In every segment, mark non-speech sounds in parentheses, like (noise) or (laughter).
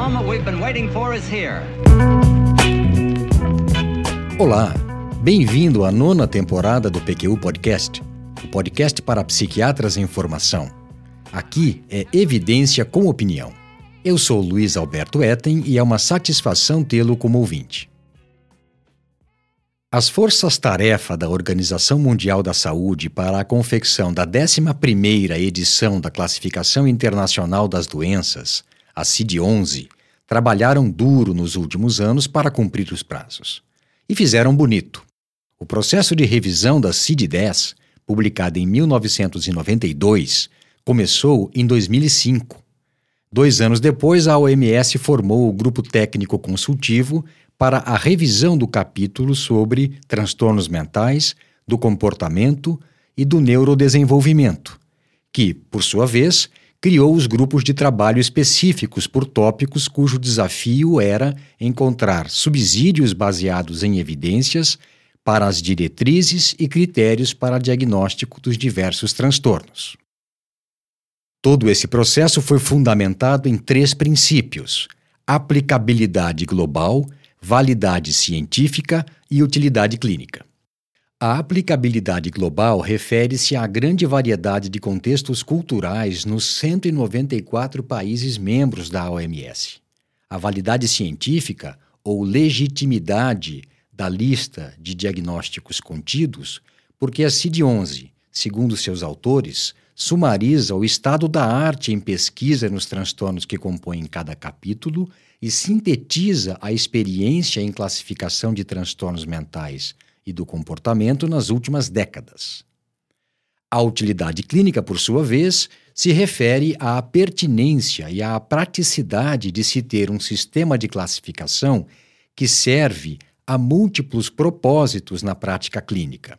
moment we've been waiting for is here. Olá, bem-vindo à nona temporada do PQU Podcast, o podcast para psiquiatras em formação. Aqui é evidência com opinião. Eu sou Luiz Alberto Etten e é uma satisfação tê-lo como ouvinte. As forças-tarefa da Organização Mundial da Saúde para a confecção da 11ª edição da Classificação Internacional das Doenças, a CID-11, trabalharam duro nos últimos anos para cumprir os prazos. E fizeram bonito. O processo de revisão da CID-10, publicada em 1992, começou em 2005. Dois anos depois, a OMS formou o Grupo Técnico Consultivo para a revisão do capítulo sobre transtornos mentais, do comportamento e do neurodesenvolvimento, que, por sua vez, criou os grupos de trabalho específicos por tópicos cujo desafio era encontrar subsídios baseados em evidências para as diretrizes e critérios para diagnóstico dos diversos transtornos. Todo esse processo foi fundamentado em três princípios: aplicabilidade global, validade científica e utilidade clínica. A aplicabilidade global refere-se à grande variedade de contextos culturais nos 194 países membros da OMS. A validade científica, ou legitimidade, da lista de diagnósticos contidos, porque a CID-11, segundo seus autores, sumariza o estado da arte em pesquisa nos transtornos que compõem cada capítulo e sintetiza a experiência em classificação de transtornos mentais e do comportamento nas últimas décadas. A utilidade clínica, por sua vez, se refere à pertinência e à praticidade de se ter um sistema de classificação que serve a múltiplos propósitos na prática clínica.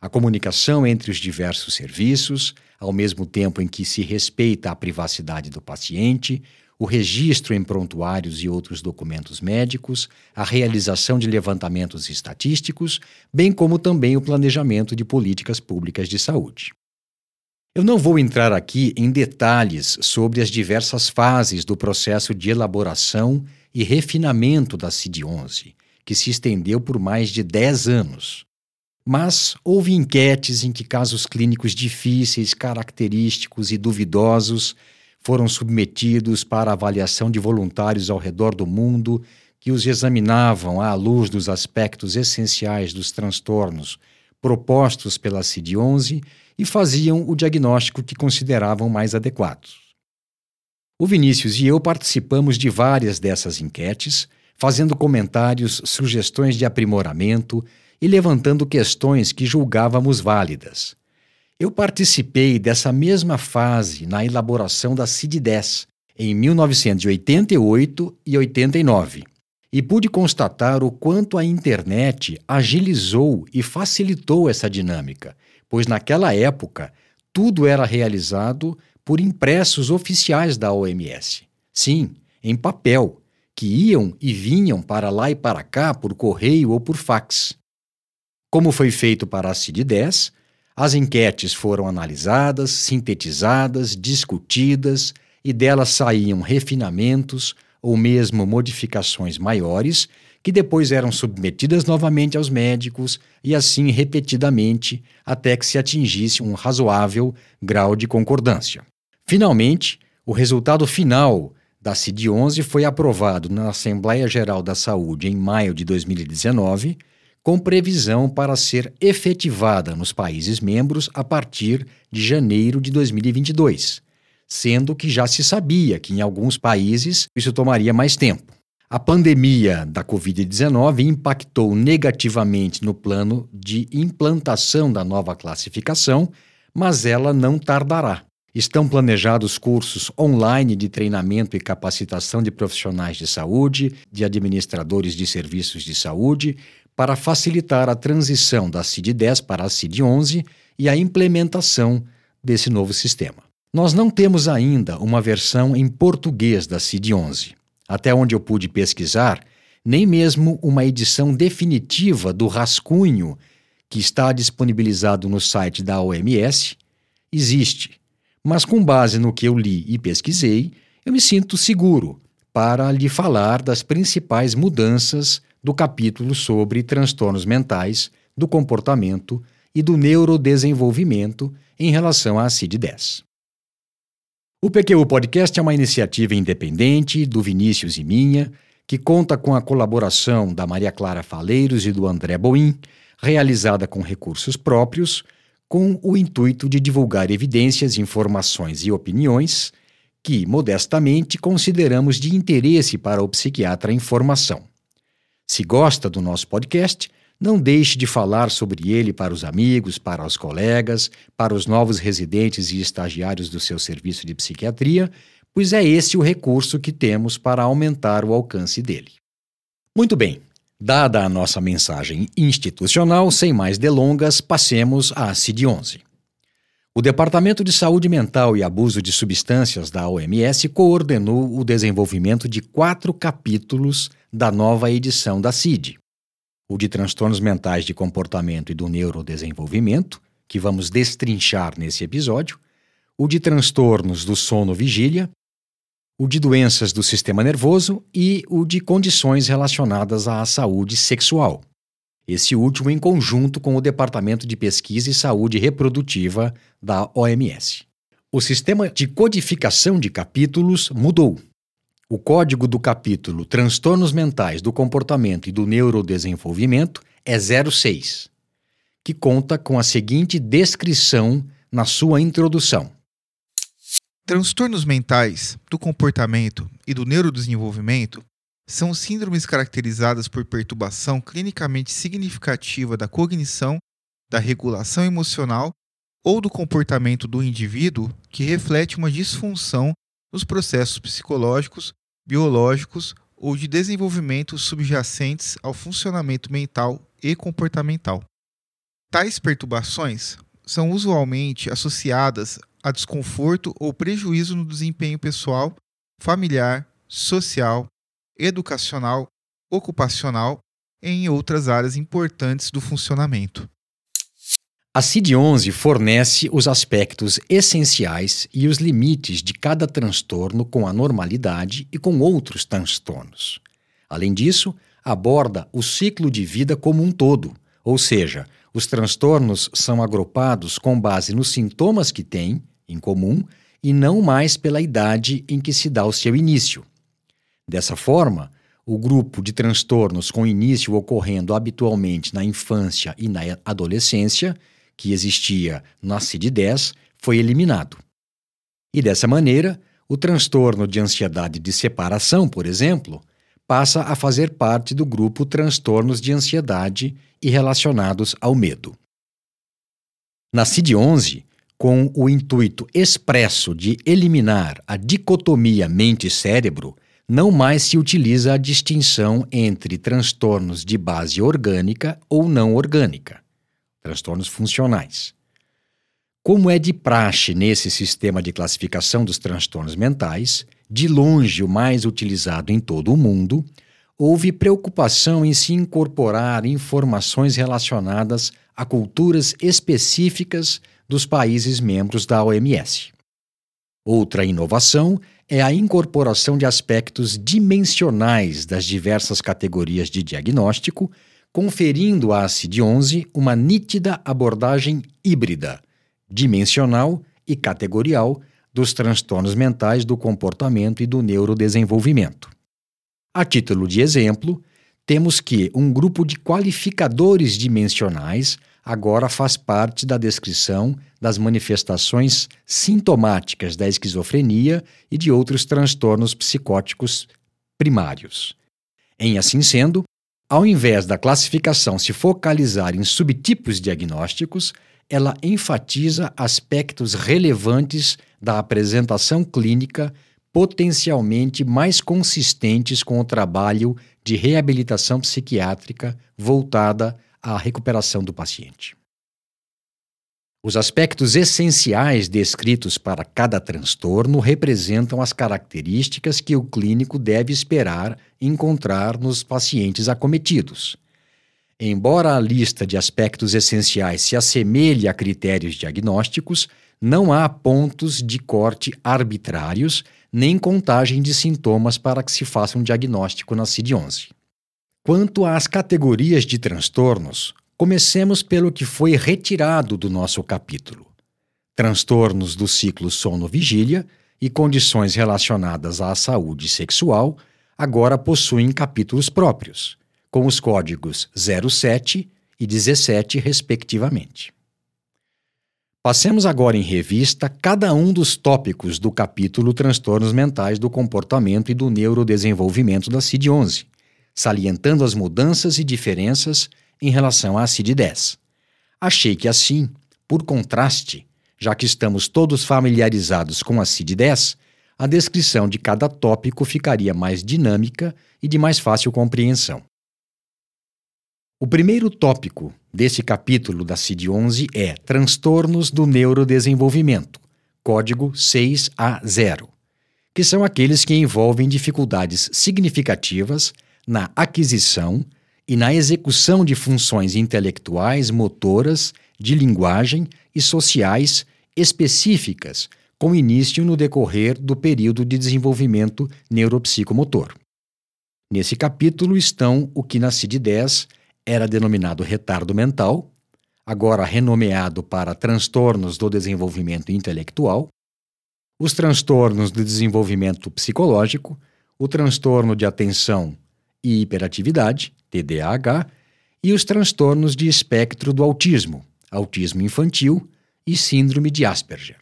A comunicação entre os diversos serviços, ao mesmo tempo em que se respeita a privacidade do paciente, o registro em prontuários e outros documentos médicos, a realização de levantamentos estatísticos, bem como também o planejamento de políticas públicas de saúde. Eu não vou entrar aqui em detalhes sobre as diversas fases do processo de elaboração e refinamento da CID-11, que se estendeu por mais de 10 anos. Mas houve enquetes em que casos clínicos difíceis, característicos e duvidosos foram submetidos para avaliação de voluntários ao redor do mundo que os examinavam à luz dos aspectos essenciais dos transtornos propostos pela CID-11 e faziam o diagnóstico que consideravam mais adequado. O Vinícius e eu participamos de várias dessas enquetes, fazendo comentários, sugestões de aprimoramento e levantando questões que julgávamos válidas. Eu participei dessa mesma fase na elaboração da CID-10 em 1988 e 89 e pude constatar o quanto a internet agilizou e facilitou essa dinâmica, pois naquela época tudo era realizado por impressos oficiais da OMS. Sim, em papel, que iam e vinham para lá e para cá por correio ou por fax. Como foi feito para a CID-10, as enquetes foram analisadas, sintetizadas, discutidas e delas saíam refinamentos ou mesmo modificações maiores que depois eram submetidas novamente aos médicos e assim repetidamente até que se atingisse um razoável grau de concordância. Finalmente, o resultado final da CID-11 foi aprovado na Assembleia Geral da Saúde em maio de 2019 com previsão para ser efetivada nos países membros a partir de janeiro de 2022, sendo que já se sabia que em alguns países isso tomaria mais tempo. A pandemia da Covid-19 impactou negativamente no plano de implantação da nova classificação, mas ela não tardará. Estão planejados cursos online de treinamento e capacitação de profissionais de saúde, de administradores de serviços de saúde, para facilitar a transição da CID-10 para a CID-11 e a implementação desse novo sistema. Nós não temos ainda uma versão em português da CID-11. Até onde eu pude pesquisar, nem mesmo uma edição definitiva do rascunho que está disponibilizado no site da OMS existe. Mas com base no que eu li e pesquisei, eu me sinto seguro para lhe falar das principais mudanças do capítulo sobre transtornos mentais, do comportamento e do neurodesenvolvimento em relação à CID-10. O PQU Podcast é uma iniciativa independente do Vinícius e minha, que conta com a colaboração da Maria Clara Faleiros e do André Boim, realizada com recursos próprios, com o intuito de divulgar evidências, informações e opiniões que, modestamente, consideramos de interesse para o psiquiatra em formação. Se gosta do nosso podcast, não deixe de falar sobre ele para os amigos, para os colegas, para os novos residentes e estagiários do seu serviço de psiquiatria, pois é esse o recurso que temos para aumentar o alcance dele. Muito bem, dada a nossa mensagem institucional, sem mais delongas, passemos à CID-11. O Departamento de Saúde Mental e Abuso de Substâncias da OMS coordenou o desenvolvimento de quatro capítulos da nova edição da CID: o de transtornos mentais de comportamento e do neurodesenvolvimento, que vamos destrinchar nesse episódio, o de transtornos do sono-vigília, o de doenças do sistema nervoso. E o de condições relacionadas à saúde sexual. Esse último em conjunto com o Departamento de Pesquisa e Saúde Reprodutiva da OMS. O sistema de codificação de capítulos mudou. O código do capítulo Transtornos Mentais do Comportamento e do Neurodesenvolvimento é 06, que conta com a seguinte descrição na sua introdução. Transtornos mentais do comportamento e do neurodesenvolvimento são síndromes caracterizadas por perturbação clinicamente significativa da cognição, da regulação emocional ou do comportamento do indivíduo que reflete uma disfunção nos processos psicológicos, biológicos ou de desenvolvimento subjacentes ao funcionamento mental e comportamental. Tais perturbações são usualmente associadas a desconforto ou prejuízo no desempenho pessoal, familiar, social, educacional, ocupacional e em outras áreas importantes do funcionamento. A CID-11 fornece os aspectos essenciais e os limites de cada transtorno com a normalidade e com outros transtornos. Além disso, aborda o ciclo de vida como um todo, ou seja, os transtornos são agrupados com base nos sintomas que têm, em comum, e não mais pela idade em que se dá o seu início. Dessa forma, o grupo de transtornos com início ocorrendo habitualmente na infância e na adolescência, que existia na CID-10, foi eliminado. E dessa maneira, o transtorno de ansiedade de separação, por exemplo, passa a fazer parte do grupo transtornos de ansiedade e relacionados ao medo. Na CID-11, com o intuito expresso de eliminar a dicotomia mente-cérebro, não mais se utiliza a distinção entre transtornos de base orgânica ou não orgânica, transtornos funcionais. Como é de praxe nesse sistema de classificação dos transtornos mentais, de longe o mais utilizado em todo o mundo, houve preocupação em se incorporar informações relacionadas a culturas específicas dos países membros da OMS. Outra inovação é a incorporação de aspectos dimensionais das diversas categorias de diagnóstico, conferindo à CID-11 uma nítida abordagem híbrida, dimensional e categorial dos transtornos mentais do comportamento e do neurodesenvolvimento. A título de exemplo, temos que um grupo de qualificadores dimensionais agora faz parte da descrição das manifestações sintomáticas da esquizofrenia e de outros transtornos psicóticos primários. Em assim sendo, ao invés da classificação se focalizar em subtipos diagnósticos, ela enfatiza aspectos relevantes da apresentação clínica potencialmente mais consistentes com o trabalho de reabilitação psiquiátrica voltada à recuperação do paciente. Os aspectos essenciais descritos para cada transtorno representam as características que o clínico deve esperar encontrar nos pacientes acometidos. Embora a lista de aspectos essenciais se assemelhe a critérios diagnósticos, não há pontos de corte arbitrários nem contagem de sintomas para que se faça um diagnóstico na CID-11. Quanto às categorias de transtornos, comecemos pelo que foi retirado do nosso capítulo: transtornos do ciclo sono-vigília e condições relacionadas à saúde sexual agora possuem capítulos próprios, com os códigos 07 e 17, respectivamente. Passemos agora em revista cada um dos tópicos do capítulo Transtornos Mentais do Comportamento e do Neurodesenvolvimento da CID-11, salientando as mudanças e diferenças em relação à CID-10. Achei que assim, por contraste, já que estamos todos familiarizados com a CID-10, a descrição de cada tópico ficaria mais dinâmica e de mais fácil compreensão. O primeiro tópico desse capítulo da CID-11 é Transtornos do Neurodesenvolvimento, código 6A0, que são aqueles que envolvem dificuldades significativas na aquisição e na execução de funções intelectuais, motoras, de linguagem e sociais específicas, com início no decorrer do período de desenvolvimento neuropsicomotor. Nesse capítulo estão o que na CID-10 era denominado retardo mental, agora renomeado para transtornos do desenvolvimento intelectual, os transtornos do desenvolvimento psicológico, o transtorno de atenção e hiperatividade, TDAH, e os transtornos de espectro do autismo, autismo infantil e síndrome de Asperger.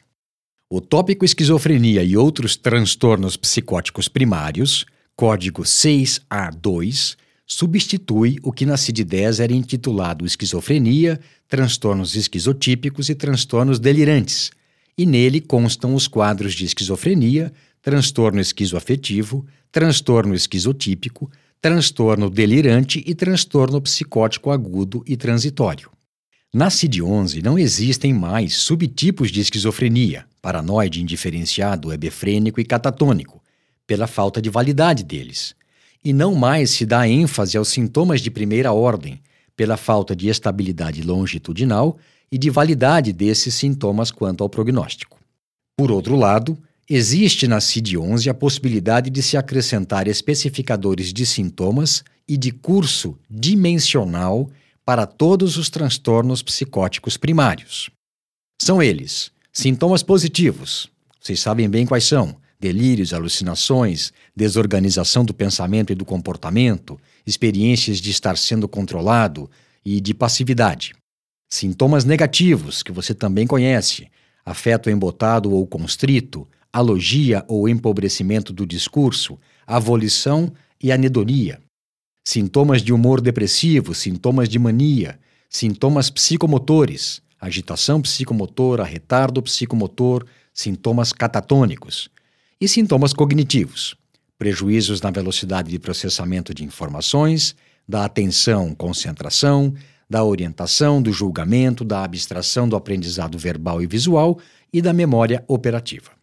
O tópico esquizofrenia e outros transtornos psicóticos primários, código 6A2, substitui o que na CID-10 era intitulado esquizofrenia, transtornos esquizotípicos e transtornos delirantes, e nele constam os quadros de esquizofrenia, transtorno esquizoafetivo, transtorno esquizotípico, transtorno delirante e transtorno psicótico agudo e transitório. Na CID-11 não existem mais subtipos de esquizofrenia, paranoide indiferenciado, hebefrênico e catatônico, pela falta de validade deles e não mais se dá ênfase aos sintomas de primeira ordem, pela falta de estabilidade longitudinal e de validade desses sintomas quanto ao prognóstico. Por outro lado, existe na CID-11 a possibilidade de se acrescentar especificadores de sintomas e de curso dimensional para todos os transtornos psicóticos primários. São eles: sintomas positivos, vocês sabem bem quais são delírios, alucinações, desorganização do pensamento e do comportamento, experiências de estar sendo controlado e de passividade. Sintomas negativos, que você também conhece: afeto embotado ou constrito, alogia ou empobrecimento do discurso, avolição e anedonia. Sintomas de humor depressivo, sintomas de mania, sintomas psicomotores, agitação psicomotora, retardo psicomotor, sintomas catatônicos, e sintomas cognitivos, prejuízos na velocidade de processamento de informações, da atenção, concentração, da orientação, do julgamento, da abstração do aprendizado verbal e visual e da memória operativa.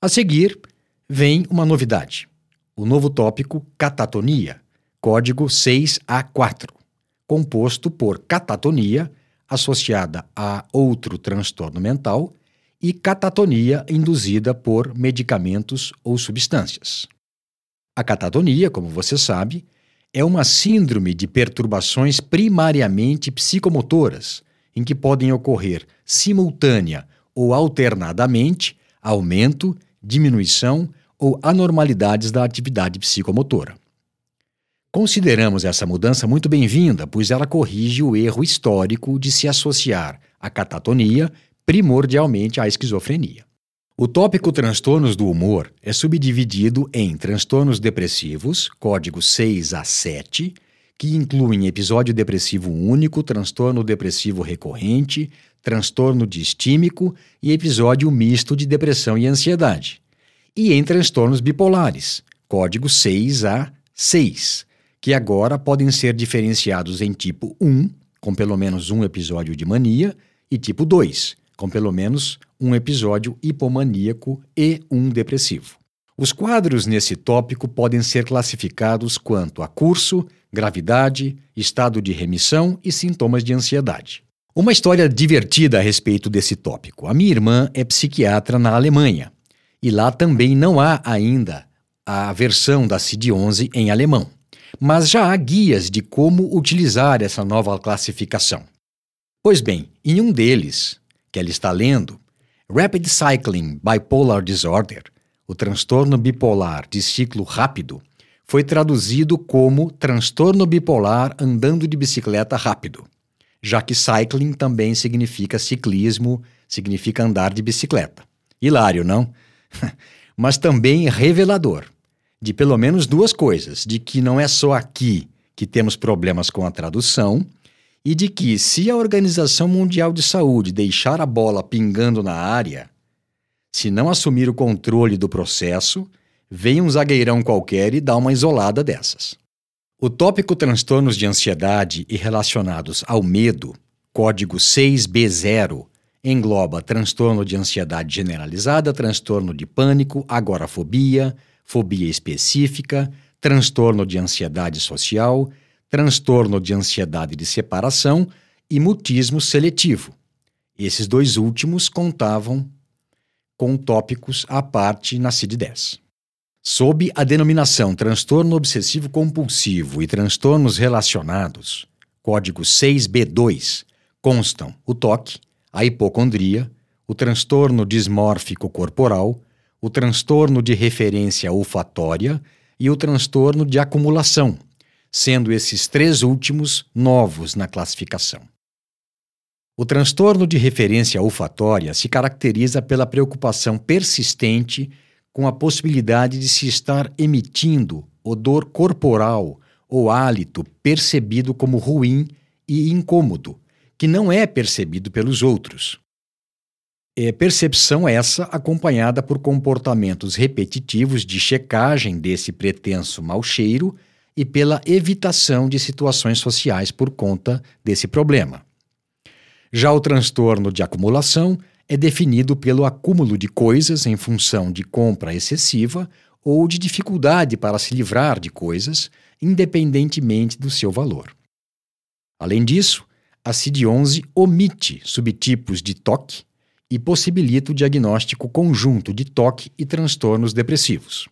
A seguir, vem uma novidade: o novo tópico catatonia, código 6A4, composto por catatonia associada a outro transtorno mental e catatonia induzida por medicamentos ou substâncias. A catatonia, como você sabe, é uma síndrome de perturbações primariamente psicomotoras, em que podem ocorrer simultânea ou alternadamente aumento, diminuição ou anormalidades da atividade psicomotora. Consideramos essa mudança muito bem-vinda, pois ela corrige o erro histórico de se associar a catatonia primordialmente à esquizofrenia. O tópico transtornos do humor é subdividido em transtornos depressivos, código 6 a 7, que incluem episódio depressivo único, transtorno depressivo recorrente, transtorno distímico e episódio misto de depressão e ansiedade. E em transtornos bipolares, código 6 a 6, que agora podem ser diferenciados em tipo 1, com pelo menos um episódio de mania, e tipo 2, com pelo menos um episódio hipomaníaco e um depressivo. Os quadros nesse tópico podem ser classificados quanto a curso, gravidade, estado de remissão e sintomas de ansiedade. Uma história divertida a respeito desse tópico. A minha irmã é psiquiatra na Alemanha E lá também não há ainda a versão da CID-11 em alemão, mas já há guias de como utilizar essa nova classificação. Pois bem, em um deles, que ela está lendo, Rapid Cycling Bipolar Disorder, o transtorno bipolar de ciclo rápido, foi traduzido como transtorno bipolar andando de bicicleta rápido, já que cycling também significa ciclismo, significa andar de bicicleta. Hilário, não? (laughs) Mas também revelador de pelo menos duas coisas: de que não é só aqui que temos problemas com a tradução, e de que, se a Organização Mundial de Saúde deixar a bola pingando na área, se não assumir o controle do processo, vem um zagueirão qualquer e dá uma isolada dessas. O tópico transtornos de ansiedade e relacionados ao medo, código 6B0, engloba transtorno de ansiedade generalizada, transtorno de pânico, agorafobia, fobia específica, transtorno de ansiedade social, transtorno de ansiedade de separação e mutismo seletivo. Esses dois últimos contavam com tópicos à parte na CID-10. Sob a denominação transtorno obsessivo compulsivo e transtornos relacionados, código 6B2, constam o toque, a hipocondria, o transtorno dismórfico corporal, o transtorno de referência olfatória e o transtorno de acumulação, sendo esses três últimos novos na classificação. O transtorno de referência olfatória se caracteriza pela preocupação persistente com a possibilidade de se estar emitindo odor corporal ou hálito percebido como ruim e incômodo, que não é percebido pelos outros. É percepção essa acompanhada por comportamentos repetitivos de checagem desse pretenso mau cheiro e pela evitação de situações sociais por conta desse problema. Já o transtorno de acumulação é definido pelo acúmulo de coisas em função de compra excessiva ou de dificuldade para se livrar de coisas, independentemente do seu valor. Além disso, a CID-11 omite subtipos de TOC e possibilita o diagnóstico conjunto de TOC e transtornos depressivos.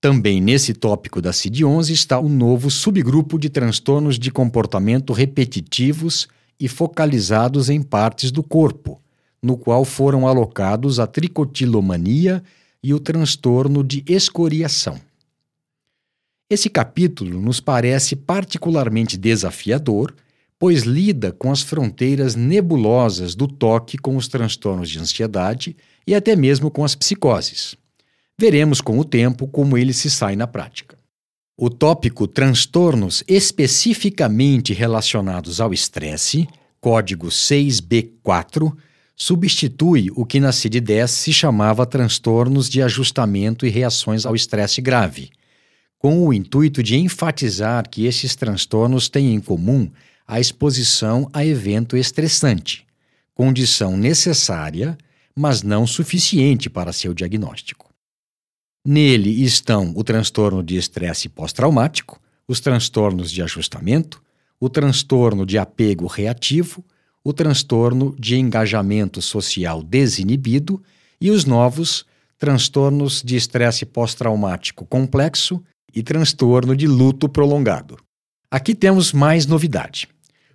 Também nesse tópico da CID-11 está o novo subgrupo de transtornos de comportamento repetitivos e focalizados em partes do corpo, no qual foram alocados a tricotilomania e o transtorno de escoriação. Esse capítulo nos parece particularmente desafiador, pois lida com as fronteiras nebulosas do toque com os transtornos de ansiedade e até mesmo com as psicoses. Veremos com o tempo como ele se sai na prática. O tópico transtornos especificamente relacionados ao estresse, código 6B4, substitui o que na CID-10 se chamava transtornos de ajustamento e reações ao estresse grave, com o intuito de enfatizar que esses transtornos têm em comum a exposição a evento estressante, condição necessária, mas não suficiente para seu diagnóstico. Nele estão o transtorno de estresse pós-traumático, os transtornos de ajustamento, o transtorno de apego reativo, o transtorno de engajamento social desinibido e os novos transtornos de estresse pós-traumático complexo e transtorno de luto prolongado. Aqui temos mais novidade.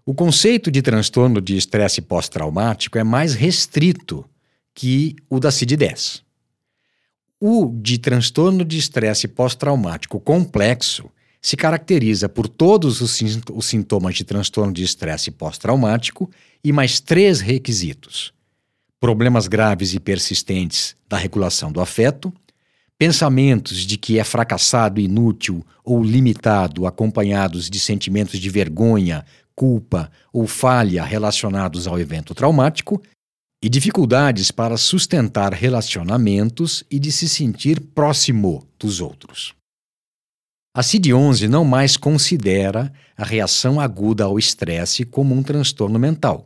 O conceito de transtorno de estresse pós-traumático é mais restrito que o da CID-10. O de transtorno de estresse pós-traumático complexo se caracteriza por todos os, sintomas de transtorno de estresse pós-traumático e mais três requisitos: problemas graves e persistentes da regulação do afeto, pensamentos de que é fracassado, inútil ou limitado, acompanhados de sentimentos de vergonha, culpa ou falha relacionados ao evento traumático, e dificuldades para sustentar relacionamentos e de se sentir próximo dos outros. A CID-11 não mais considera a reação aguda ao estresse como um transtorno mental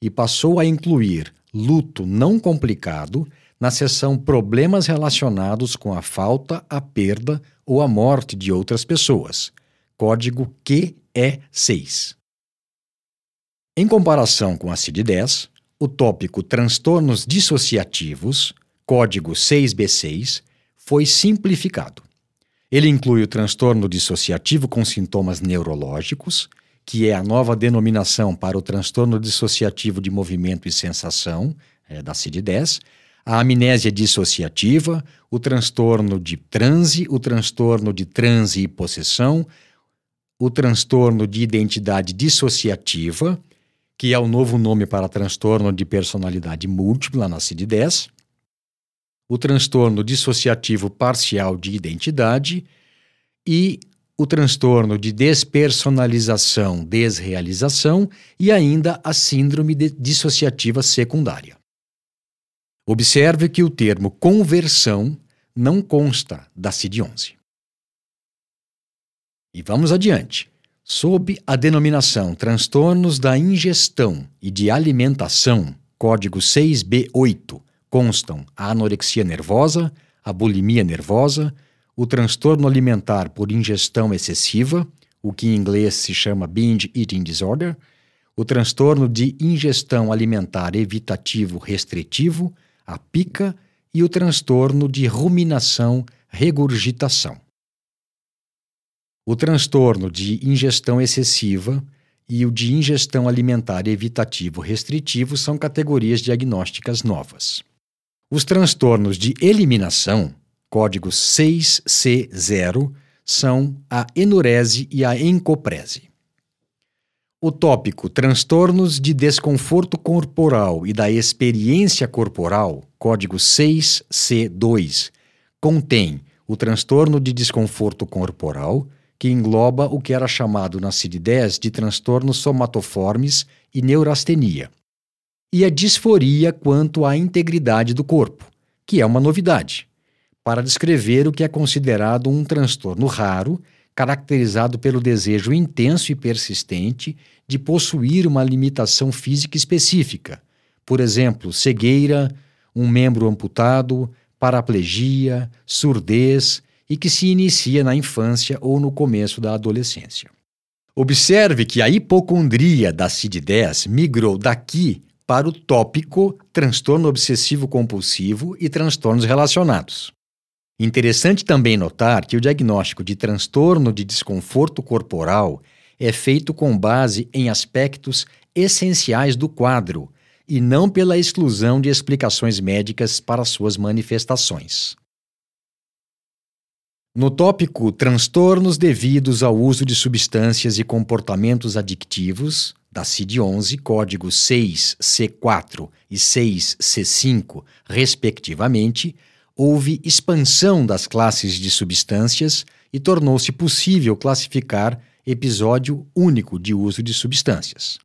e passou a incluir luto não complicado na seção Problemas relacionados com a falta, a perda ou a morte de outras pessoas, código QE6. Em comparação com a CID-10, o tópico Transtornos dissociativos, código 6B6, foi simplificado. Ele inclui o transtorno dissociativo com sintomas neurológicos, que é a nova denominação para o transtorno dissociativo de movimento e sensação, é, da CID-10, a amnésia dissociativa, o transtorno de transe, o transtorno de transe e possessão, o transtorno de identidade dissociativa, que é o novo nome para transtorno de personalidade múltipla na CID-10, o transtorno dissociativo parcial de identidade e o transtorno de despersonalização, desrealização e ainda a síndrome dissociativa secundária. Observe que o termo conversão não consta da CID-11. E vamos adiante. Sob a denominação transtornos da ingestão e de alimentação, código 6B8, constam a anorexia nervosa, a bulimia nervosa, o transtorno alimentar por ingestão excessiva, o que em inglês se chama binge eating disorder, o transtorno de ingestão alimentar evitativo restritivo, a pica, e o transtorno de ruminação regurgitação. O transtorno de ingestão excessiva e o de ingestão alimentar evitativo restritivo são categorias diagnósticas novas. Os transtornos de eliminação, código 6C0, são a enurese e a encoprese. O tópico Transtornos de desconforto corporal e da experiência corporal, código 6C2, contém o transtorno de desconforto corporal, que engloba o que era chamado na CID-10 de transtornos somatoformes e neurastenia, e a disforia quanto à integridade do corpo, que é uma novidade, para descrever o que é considerado um transtorno raro, caracterizado pelo desejo intenso e persistente de possuir uma limitação física específica, por exemplo, cegueira, um membro amputado, paraplegia, surdez, e que se inicia na infância ou no começo da adolescência. Observe que a hipocondria da CID-10 migrou daqui para o tópico transtorno obsessivo compulsivo e transtornos relacionados. Interessante também notar que o diagnóstico de transtorno de desconforto corporal é feito com base em aspectos essenciais do quadro e não pela exclusão de explicações médicas para suas manifestações. No tópico Transtornos devidos ao uso de substâncias e comportamentos adictivos, da CID-11, códigos 6C4 e 6C5, respectivamente, houve expansão das classes de substâncias e tornou-se possível classificar episódio único de uso de substâncias.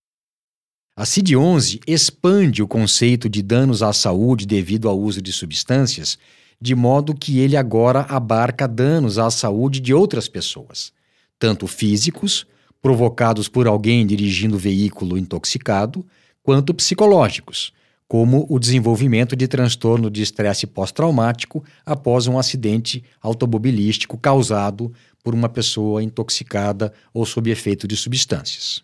A CID-11 expande o conceito de danos à saúde devido ao uso de substâncias de modo que ele agora abarca danos à saúde de outras pessoas, tanto físicos, provocados por alguém dirigindo veículo intoxicado, quanto psicológicos, como o desenvolvimento de transtorno de estresse pós-traumático após um acidente automobilístico causado por uma pessoa intoxicada ou sob efeito de substâncias.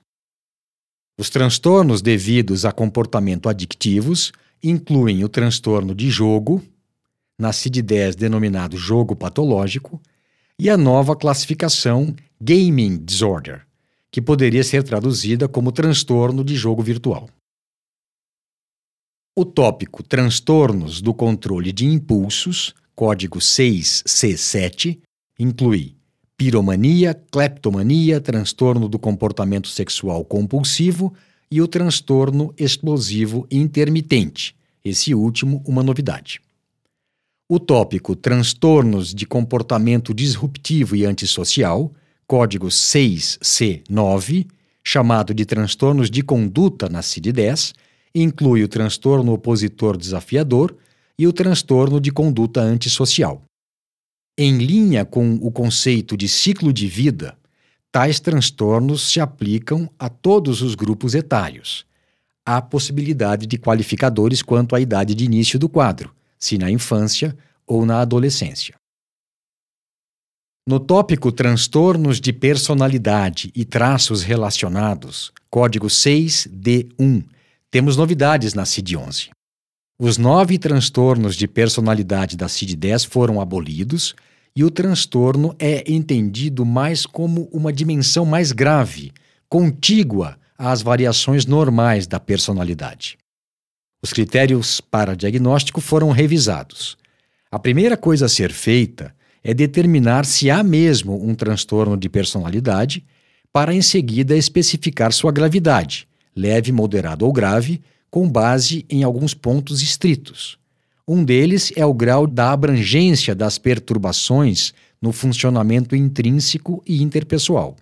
Os transtornos devidos a comportamento adictivos incluem o transtorno de jogo, na CID-10 denominado jogo patológico, e a nova classificação Gaming Disorder, que poderia ser traduzida como transtorno de jogo virtual. O tópico Transtornos do controle de impulsos, código 6C7, inclui piromania, cleptomania, transtorno do comportamento sexual compulsivo e o transtorno explosivo intermitente, esse último uma novidade. O tópico Transtornos de comportamento disruptivo e antissocial, código 6C9, chamado de transtornos de conduta na CID-10, inclui o transtorno opositor desafiador e o transtorno de conduta antissocial. Em linha com o conceito de ciclo de vida, tais transtornos se aplicam a todos os grupos etários. Há possibilidade de qualificadores quanto à idade de início do quadro, se na infância ou na adolescência. No tópico Transtornos de Personalidade e Traços Relacionados, código 6D1, temos novidades na CID-11. Os nove transtornos de personalidade da CID-10 foram abolidos e o transtorno é entendido mais como uma dimensão mais grave, contígua às variações normais da personalidade. Os critérios para diagnóstico foram revisados. A primeira coisa a ser feita é determinar se há mesmo um transtorno de personalidade, para em seguida especificar sua gravidade, leve, moderado ou grave, com base em alguns pontos estritos. Um deles é o grau da abrangência das perturbações no funcionamento intrínseco e interpessoal.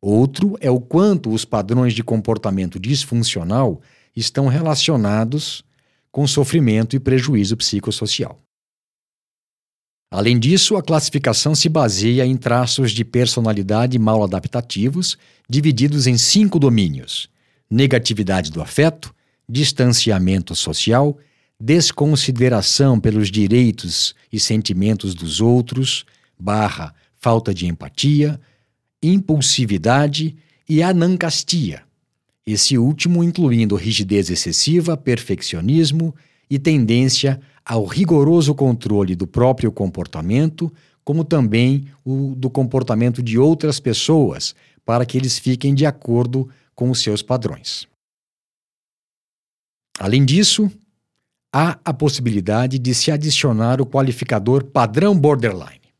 Outro é o quanto os padrões de comportamento disfuncional estão relacionados com sofrimento e prejuízo psicossocial. Além disso, a classificação se baseia em traços de personalidade mal adaptativos, divididos em cinco domínios: negatividade do afeto, distanciamento social, desconsideração pelos direitos e sentimentos dos outros, barra falta de empatia, impulsividade e anancastia. Esse último incluindo rigidez excessiva, perfeccionismo e tendência ao rigoroso controle do próprio comportamento, como também o do comportamento de outras pessoas, para que eles fiquem de acordo com os seus padrões. Além disso, há a possibilidade de se adicionar o qualificador padrão borderline.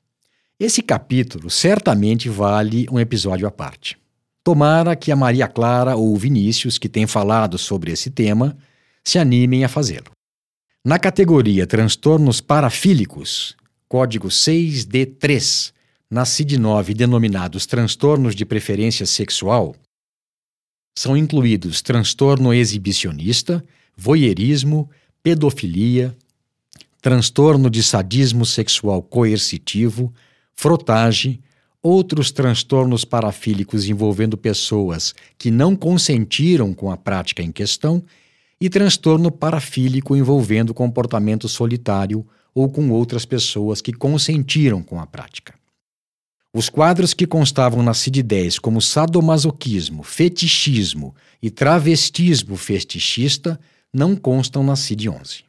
Esse capítulo certamente vale um episódio à parte. Tomara que a Maria Clara ou o Vinícius, que têm falado sobre esse tema, se animem a fazê-lo. Na categoria transtornos parafílicos, código 6D3, na CID-9 denominados transtornos de preferência sexual, são incluídos transtorno exibicionista, voyeurismo, pedofilia, transtorno de sadismo sexual coercitivo, frotagem, outros transtornos parafílicos envolvendo pessoas que não consentiram com a prática em questão e transtorno parafílico envolvendo comportamento solitário ou com outras pessoas que consentiram com a prática. Os quadros que constavam na CID-10 como sadomasoquismo, fetichismo e travestismo fetichista não constam na CID-11.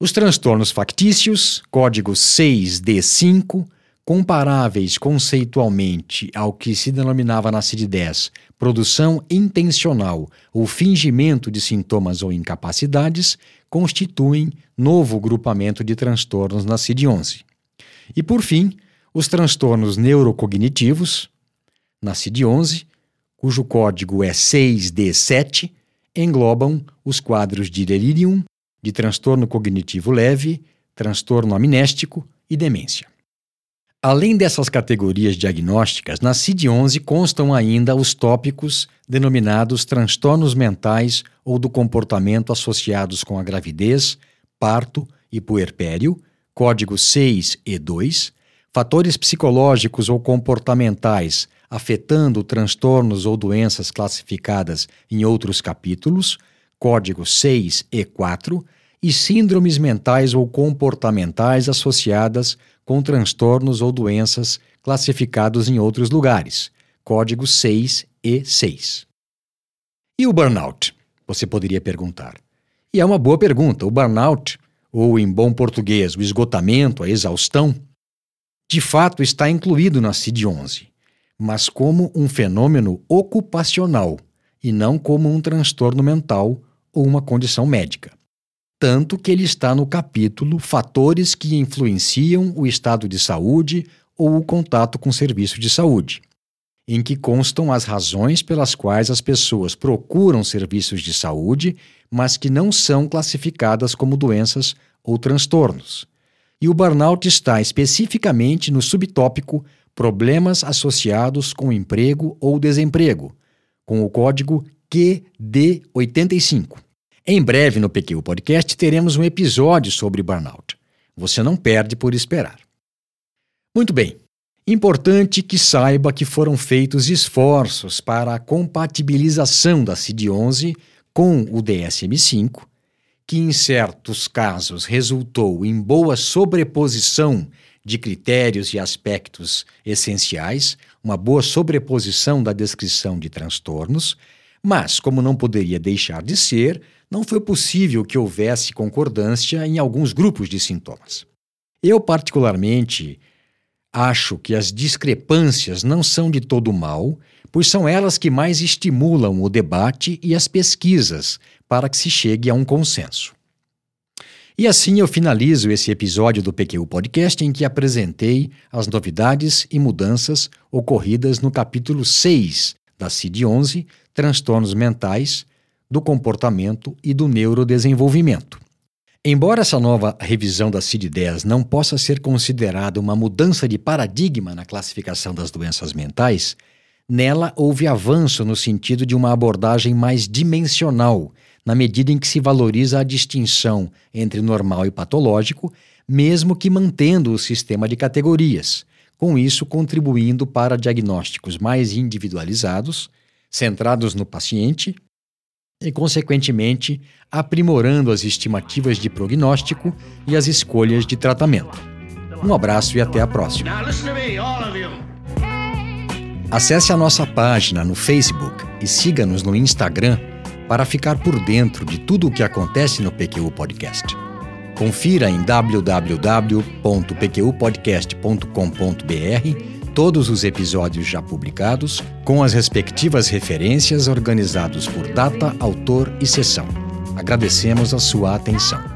Os transtornos factícios, código 6D5, comparáveis conceitualmente ao que se denominava na CID-10 produção intencional ou fingimento de sintomas ou incapacidades, constituem novo grupamento de transtornos na CID-11. E, por fim, os transtornos neurocognitivos, na CID-11, cujo código é 6D7, englobam os quadros de delirium, de transtorno cognitivo leve, transtorno amnéstico e demência. Além dessas categorias diagnósticas, na CID-11 constam ainda os tópicos denominados transtornos mentais ou do comportamento associados com a gravidez, parto e puerpério, código 6 e 2, fatores psicológicos ou comportamentais afetando transtornos ou doenças classificadas em outros capítulos, código 6 e 4, e síndromes mentais ou comportamentais associadas com transtornos ou doenças classificados em outros lugares, código 6 e 6. E o burnout? Você poderia perguntar. E é uma boa pergunta. O burnout, ou em bom português, o esgotamento, a exaustão, de fato está incluído na CID-11, mas como um fenômeno ocupacional e não como um transtorno mental ou uma condição médica tanto que ele está no capítulo Fatores que influenciam o estado de saúde ou o contato com serviço de saúde, em que constam as razões pelas quais as pessoas procuram serviços de saúde, mas que não são classificadas como doenças ou transtornos. E o burnout está especificamente no subtópico Problemas associados com emprego ou desemprego, com o código QD85. Em breve no PQ Podcast teremos um episódio sobre burnout. Você não perde por esperar. Muito bem. Importante que saiba que foram feitos esforços para a compatibilização da CID-11 com o DSM-5, que em certos casos resultou em boa sobreposição de critérios e aspectos essenciais, uma boa sobreposição da descrição de transtornos, Mas, como não poderia deixar de ser, não foi possível que houvesse concordância em alguns grupos de sintomas. Eu, particularmente, acho que as discrepâncias não são de todo mal, pois são elas que mais estimulam o debate e as pesquisas para que se chegue a um consenso. E assim eu finalizo esse episódio do PQ Podcast em que apresentei as novidades e mudanças ocorridas no capítulo 6 da CID-11, Transtornos Mentais, do Comportamento e do Neurodesenvolvimento. Embora essa nova revisão da CID-10 não possa ser considerada uma mudança de paradigma na classificação das doenças mentais, nela houve avanço no sentido de uma abordagem mais dimensional, na medida em que se valoriza a distinção entre normal e patológico, mesmo que mantendo o sistema de categorias, com isso contribuindo para diagnósticos mais individualizados, centrados no paciente e, consequentemente, aprimorando as estimativas de prognóstico e as escolhas de tratamento. Um abraço e até a próxima. Acesse a nossa página no Facebook e siga-nos no Instagram para ficar por dentro de tudo o que acontece no PQU Podcast. Confira em www.pqpodcast.com.br todos os episódios já publicados, com as respectivas referências organizados por data, autor e sessão. Agradecemos a sua atenção.